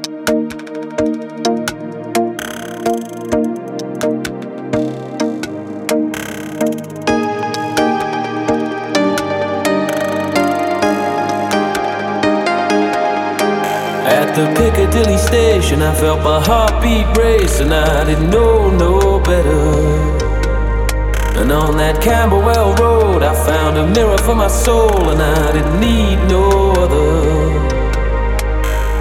At the Piccadilly station, I felt my heartbeat race, and I didn't know no better. And on that Camberwell Road, I found a mirror for my soul, and I didn't need no other.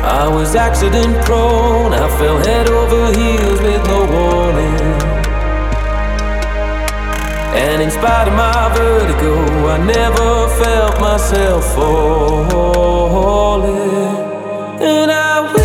I was accident prone, I fell head over heels with no warning. And in spite of my vertigo, I never felt myself falling. And I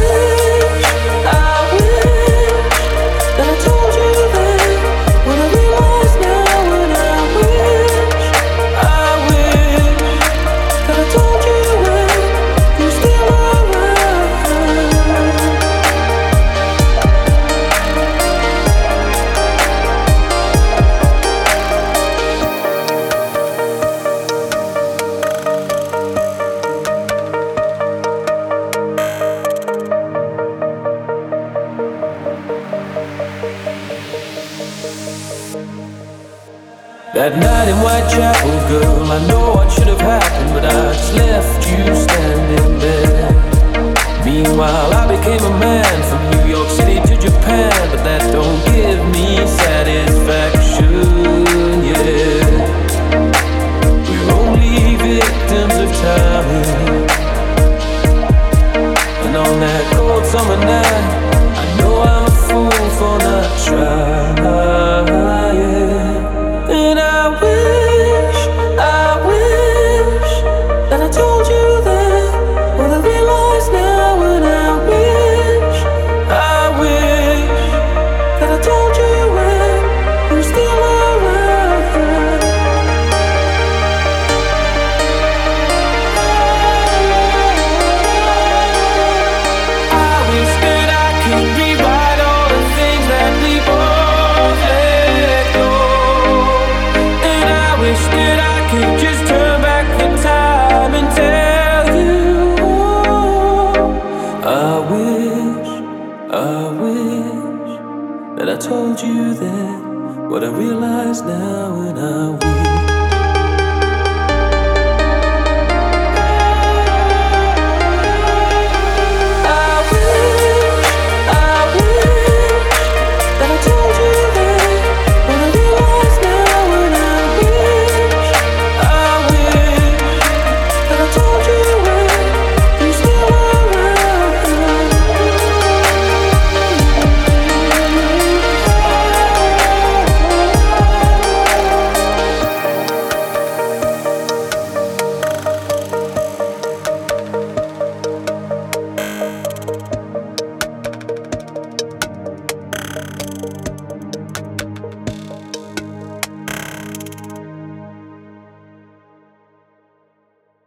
That night in Whitechapel, girl, I know what should have happened, but I just left you standing there. Meanwhile, I became a man from New York City to Japan, but that don't give me satisfaction, that told you then what I realize now, and I wish.